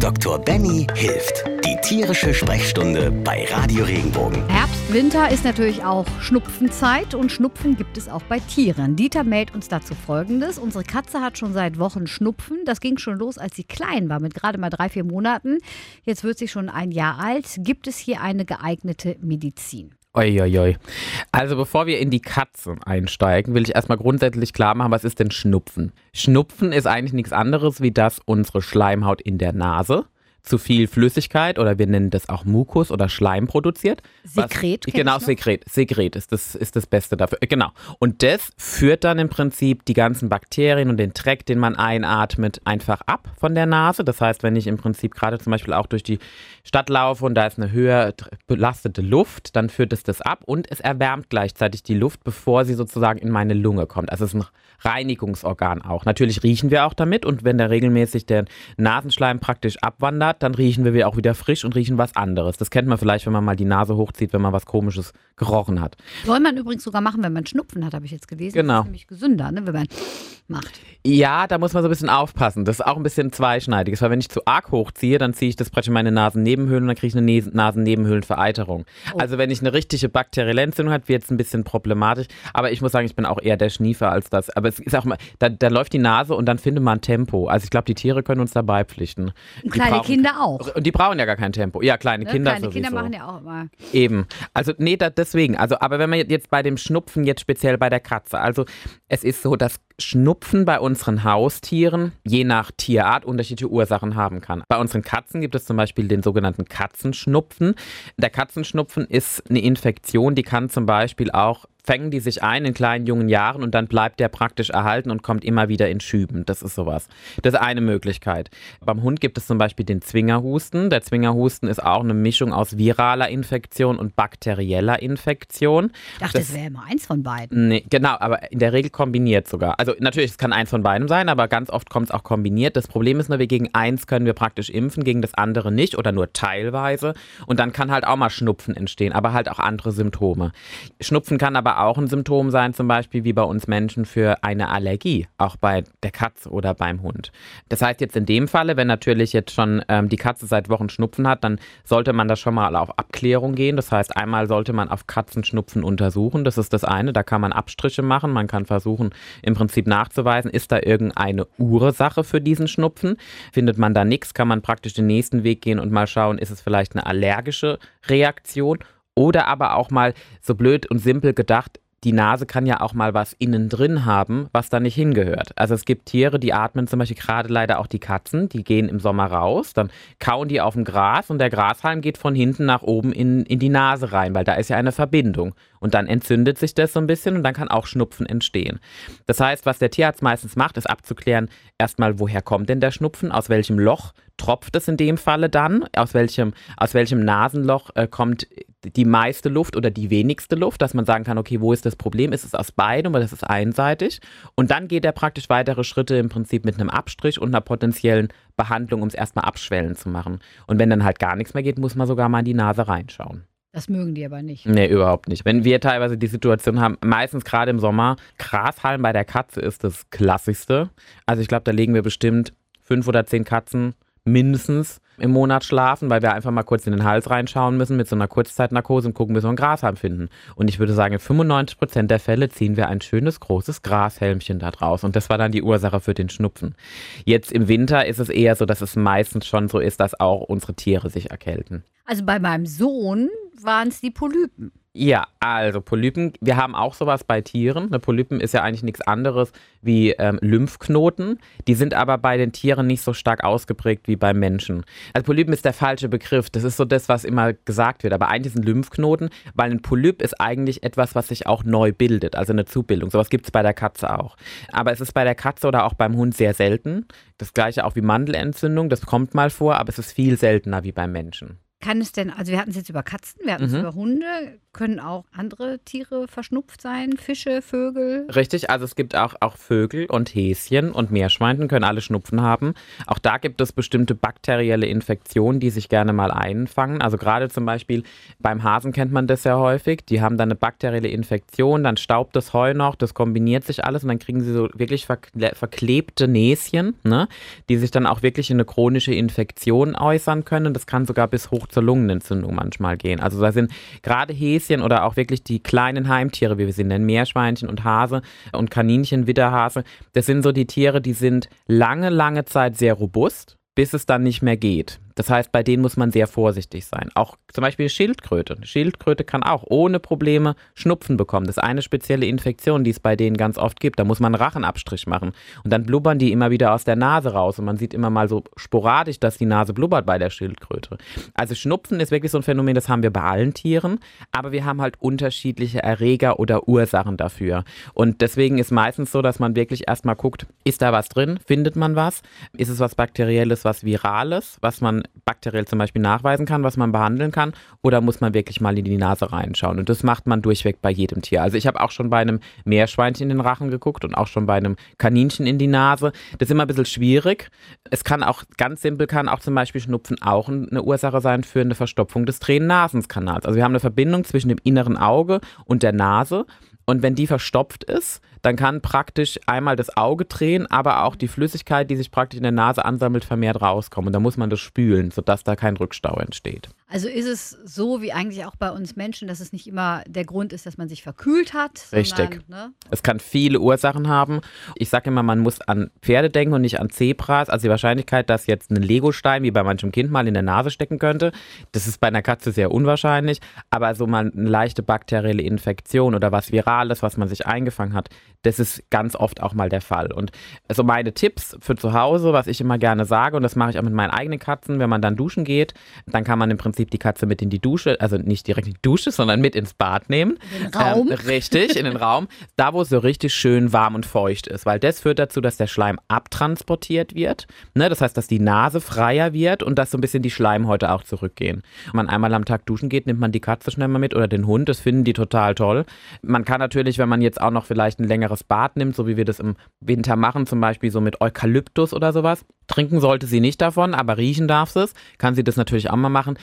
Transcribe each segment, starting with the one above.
Dr. Benny hilft. Die tierische Sprechstunde bei Radio Regenbogen. Herbst, Winter ist natürlich auch Schnupfenzeit und Schnupfen gibt es auch bei Tieren. Dieter meldet uns dazu Folgendes. Unsere Katze hat schon seit Wochen Schnupfen. Das ging schon los, als sie klein war, mit gerade mal drei, vier Monaten. Jetzt wird sie schon ein Jahr alt. Gibt es hier eine geeignete Medizin? Uiuiui. Also bevor wir in die Katzen einsteigen, will ich erstmal grundsätzlich klar machen, was ist denn Schnupfen? Schnupfen ist eigentlich nichts anderes, wie dass unsere Schleimhaut in der Nase zu viel Flüssigkeit oder wir nennen das auch Mukus oder Schleim produziert. Sekret. Was, genau, Sekret. Sekret ist das, ist das Beste dafür. Genau. Und das führt dann im Prinzip die ganzen Bakterien und den Dreck, den man einatmet, einfach ab von der Nase. Das heißt, wenn ich im Prinzip gerade zum Beispiel auch durch die Stadt laufe und da ist eine höher belastete Luft, dann führt es das ab und es erwärmt gleichzeitig die Luft, bevor sie sozusagen in meine Lunge kommt. Also es ist ein Reinigungsorgan auch. Natürlich riechen wir auch damit und wenn da regelmäßig der Nasenschleim praktisch abwandert, dann riechen wir auch wieder frisch und riechen was anderes. Das kennt man vielleicht, wenn man mal die Nase hochzieht, wenn man was Komisches gerochen hat. Soll man übrigens sogar machen, wenn man Schnupfen hat, habe ich jetzt gelesen. Genau. Das ist nämlich gesünder, ne, wenn man macht. Ja, da muss man so ein bisschen aufpassen. Das ist auch ein bisschen zweischneidig. Weil wenn ich zu arg hochziehe, dann ziehe ich das praktisch in meine Nasennebenhöhlen und dann kriege ich eine Nasennebenhöhlenvereiterung. Oh. Also wenn ich eine richtige bakterielle Entzündung habe, wird es ein bisschen problematisch. Aber ich muss sagen, ich bin auch eher der Schniefer als das. Aber es ist auch mal, da, da läuft die Nase und dann findet man Tempo. Also ich glaube, die Tiere können uns dabei pflichten. Und kleine brauchen, Kinder auch. Und die brauchen ja gar kein Tempo. Ja, kleine ne? Kinder Kleine. Kinder machen ja auch immer. Eben. Also nee, da, deswegen. Also aber wenn man jetzt bei dem Schnupfen, jetzt speziell bei der Katze, also es ist so, dass Schnupfen bei unseren Haustieren je nach Tierart unterschiedliche Ursachen haben kann. Bei unseren Katzen gibt es zum Beispiel den sogenannten Katzenschnupfen. Der Katzenschnupfen ist eine Infektion, die kann zum Beispiel auch fängen die sich ein in kleinen jungen Jahren und dann bleibt der praktisch erhalten und kommt immer wieder in Schüben. Das ist sowas. Das ist eine Möglichkeit. Beim Hund gibt es zum Beispiel den Zwingerhusten. Der Zwingerhusten ist auch eine Mischung aus viraler Infektion und bakterieller Infektion. Ich dachte, das, das wäre immer eins von beiden. Nee, genau, aber in der Regel kombiniert sogar. Also natürlich, es kann eins von beidem sein, aber ganz oft kommt es auch kombiniert. Das Problem ist nur, wir gegen eins können wir praktisch impfen, gegen das andere nicht oder nur teilweise. Und dann kann halt auch mal Schnupfen entstehen, aber halt auch andere Symptome. Schnupfen kann aber auch ein Symptom sein, zum Beispiel wie bei uns Menschen für eine Allergie, auch bei der Katze oder beim Hund. Das heißt jetzt in dem Falle, wenn natürlich jetzt schon ähm, die Katze seit Wochen Schnupfen hat, dann sollte man das schon mal auf Abklärung gehen. Das heißt, einmal sollte man auf Katzenschnupfen untersuchen. Das ist das eine. Da kann man Abstriche machen. Man kann versuchen, im Prinzip nachzuweisen, ist da irgendeine Ursache für diesen Schnupfen. Findet man da nichts, kann man praktisch den nächsten Weg gehen und mal schauen, ist es vielleicht eine allergische Reaktion oder aber auch mal so blöd und simpel gedacht, die Nase kann ja auch mal was innen drin haben, was da nicht hingehört. Also es gibt Tiere, die atmen zum Beispiel gerade leider auch die Katzen, die gehen im Sommer raus, dann kauen die auf dem Gras und der Grashalm geht von hinten nach oben in, in die Nase rein, weil da ist ja eine Verbindung. Und dann entzündet sich das so ein bisschen und dann kann auch Schnupfen entstehen. Das heißt, was der Tierarzt meistens macht, ist abzuklären, erstmal, woher kommt denn der Schnupfen, aus welchem Loch tropft es in dem Falle dann? Aus welchem, aus welchem Nasenloch äh, kommt die meiste Luft oder die wenigste Luft, dass man sagen kann, okay, wo ist das Problem? Ist es aus beidem oder ist es einseitig? Und dann geht er praktisch weitere Schritte im Prinzip mit einem Abstrich und einer potenziellen Behandlung, um es erstmal abschwellen zu machen. Und wenn dann halt gar nichts mehr geht, muss man sogar mal in die Nase reinschauen. Das mögen die aber nicht. Nee, überhaupt nicht. Wenn wir teilweise die Situation haben, meistens gerade im Sommer, Grashalm bei der Katze ist das Klassischste. Also ich glaube, da legen wir bestimmt fünf oder zehn Katzen mindestens im Monat schlafen, weil wir einfach mal kurz in den Hals reinschauen müssen mit so einer Kurzzeitnarkose und gucken, bis wir ein Grashalm finden. Und ich würde sagen, in 95 Prozent der Fälle ziehen wir ein schönes, großes Grashelmchen da draus. Und das war dann die Ursache für den Schnupfen. Jetzt im Winter ist es eher so, dass es meistens schon so ist, dass auch unsere Tiere sich erkälten. Also bei meinem Sohn waren es die Polypen. Ja, also Polypen, wir haben auch sowas bei Tieren. Eine Polypen ist ja eigentlich nichts anderes wie ähm, Lymphknoten. Die sind aber bei den Tieren nicht so stark ausgeprägt wie beim Menschen. Also Polypen ist der falsche Begriff. Das ist so das, was immer gesagt wird. Aber eigentlich sind Lymphknoten, weil ein Polyp ist eigentlich etwas, was sich auch neu bildet, also eine Zubildung. Sowas gibt es bei der Katze auch. Aber es ist bei der Katze oder auch beim Hund sehr selten. Das gleiche auch wie Mandelentzündung, das kommt mal vor, aber es ist viel seltener wie beim Menschen. Kann es denn, also wir hatten es jetzt über Katzen, wir hatten es Mhm. über Hunde, können auch andere Tiere verschnupft sein, Fische, Vögel. Richtig, also es gibt auch, auch Vögel und Häschen und Meerschweinchen können alle Schnupfen haben. Auch da gibt es bestimmte bakterielle Infektionen, die sich gerne mal einfangen. Also gerade zum Beispiel beim Hasen kennt man das sehr häufig. Die haben dann eine bakterielle Infektion, dann staubt das Heu noch, das kombiniert sich alles und dann kriegen sie so wirklich verkle verklebte Näschen, ne, die sich dann auch wirklich in eine chronische Infektion äußern können. Das kann sogar bis hoch zur Lungenentzündung manchmal gehen. Also da sind gerade Häschen oder auch wirklich die kleinen Heimtiere, wie wir sie nennen, Meerschweinchen und Hase und Kaninchen, Widderhase, das sind so die Tiere, die sind lange, lange Zeit sehr robust, bis es dann nicht mehr geht. Das heißt, bei denen muss man sehr vorsichtig sein. Auch zum Beispiel Schildkröte. Schildkröte kann auch ohne Probleme Schnupfen bekommen. Das ist eine spezielle Infektion, die es bei denen ganz oft gibt. Da muss man einen Rachenabstrich machen. Und dann blubbern die immer wieder aus der Nase raus. Und man sieht immer mal so sporadisch, dass die Nase blubbert bei der Schildkröte. Also Schnupfen ist wirklich so ein Phänomen, das haben wir bei allen Tieren. Aber wir haben halt unterschiedliche Erreger oder Ursachen dafür. Und deswegen ist meistens so, dass man wirklich erstmal guckt, ist da was drin? Findet man was? Ist es was Bakterielles, was Virales, was man bakteriell zum Beispiel nachweisen kann, was man behandeln kann, oder muss man wirklich mal in die Nase reinschauen? Und das macht man durchweg bei jedem Tier. Also ich habe auch schon bei einem Meerschweinchen in den Rachen geguckt und auch schon bei einem Kaninchen in die Nase. Das ist immer ein bisschen schwierig. Es kann auch, ganz simpel kann auch zum Beispiel Schnupfen auch eine Ursache sein für eine Verstopfung des Tränennasenskanals. Also wir haben eine Verbindung zwischen dem inneren Auge und der Nase. Und wenn die verstopft ist, dann kann praktisch einmal das Auge drehen, aber auch die Flüssigkeit, die sich praktisch in der Nase ansammelt, vermehrt rauskommen. Und da muss man das spülen, sodass da kein Rückstau entsteht. Also ist es so wie eigentlich auch bei uns Menschen, dass es nicht immer der Grund ist, dass man sich verkühlt hat. Richtig. Sondern, ne? Es kann viele Ursachen haben. Ich sage immer, man muss an Pferde denken und nicht an Zebras. Also die Wahrscheinlichkeit, dass jetzt ein Legostein wie bei manchem Kind mal in der Nase stecken könnte, das ist bei einer Katze sehr unwahrscheinlich. Aber so mal eine leichte bakterielle Infektion oder was Virales, was man sich eingefangen hat, das ist ganz oft auch mal der Fall. Und also meine Tipps für zu Hause, was ich immer gerne sage, und das mache ich auch mit meinen eigenen Katzen, wenn man dann duschen geht, dann kann man im Prinzip die Katze mit in die Dusche, also nicht direkt in die Dusche, sondern mit ins Bad nehmen. In den Raum. Ähm, richtig, in den Raum. Da, wo es so richtig schön warm und feucht ist, weil das führt dazu, dass der Schleim abtransportiert wird. Ne? Das heißt, dass die Nase freier wird und dass so ein bisschen die Schleimhäute auch zurückgehen. Wenn man einmal am Tag duschen geht, nimmt man die Katze schnell mal mit oder den Hund. Das finden die total toll. Man kann natürlich, wenn man jetzt auch noch vielleicht ein längeres Bad nimmt, so wie wir das im Winter machen, zum Beispiel so mit Eukalyptus oder sowas. Trinken sollte sie nicht davon, aber riechen darf sie es. Kann sie das natürlich auch mal machen.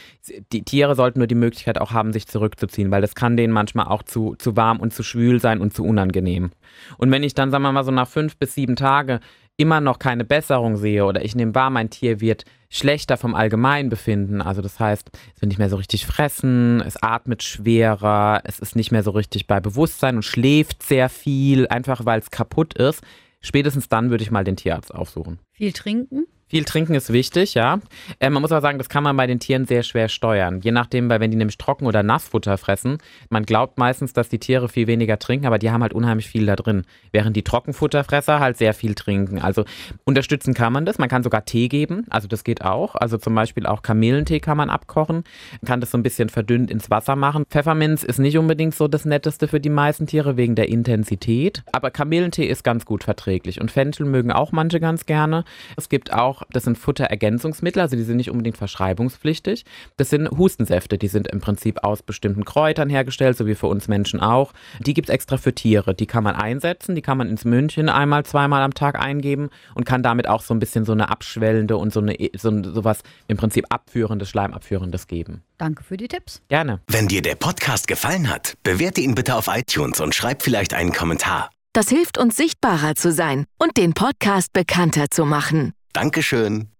Die Tiere sollten nur die Möglichkeit auch haben, sich zurückzuziehen, weil das kann denen manchmal auch zu, zu warm und zu schwül sein und zu unangenehm. Und wenn ich dann, sagen wir mal, so nach fünf bis sieben Tage immer noch keine Besserung sehe oder ich nehme wahr, mein Tier wird schlechter vom Allgemeinbefinden. Also das heißt, es will nicht mehr so richtig fressen, es atmet schwerer, es ist nicht mehr so richtig bei Bewusstsein und schläft sehr viel, einfach weil es kaputt ist. Spätestens dann würde ich mal den Tierarzt aufsuchen. Viel trinken? Viel trinken ist wichtig, ja. Äh, man muss aber sagen, das kann man bei den Tieren sehr schwer steuern. Je nachdem, weil wenn die nämlich Trocken- oder Nassfutter fressen, man glaubt meistens, dass die Tiere viel weniger trinken, aber die haben halt unheimlich viel da drin. Während die Trockenfutterfresser halt sehr viel trinken. Also unterstützen kann man das. Man kann sogar Tee geben, also das geht auch. Also zum Beispiel auch Kamillentee kann man abkochen. Man kann das so ein bisschen verdünnt ins Wasser machen. Pfefferminz ist nicht unbedingt so das Netteste für die meisten Tiere wegen der Intensität. Aber Kamillentee ist ganz gut verträglich. Und Fenchel mögen auch manche ganz gerne. Es gibt auch auch, das sind Futterergänzungsmittel, also die sind nicht unbedingt verschreibungspflichtig. Das sind Hustensäfte, die sind im Prinzip aus bestimmten Kräutern hergestellt, so wie für uns Menschen auch. Die gibt es extra für Tiere. Die kann man einsetzen, die kann man ins München einmal, zweimal am Tag eingeben und kann damit auch so ein bisschen so eine abschwellende und so eine so, sowas im Prinzip abführendes, Schleimabführendes geben. Danke für die Tipps. Gerne. Wenn dir der Podcast gefallen hat, bewerte ihn bitte auf iTunes und schreib vielleicht einen Kommentar. Das hilft uns sichtbarer zu sein und den Podcast bekannter zu machen. Dankeschön.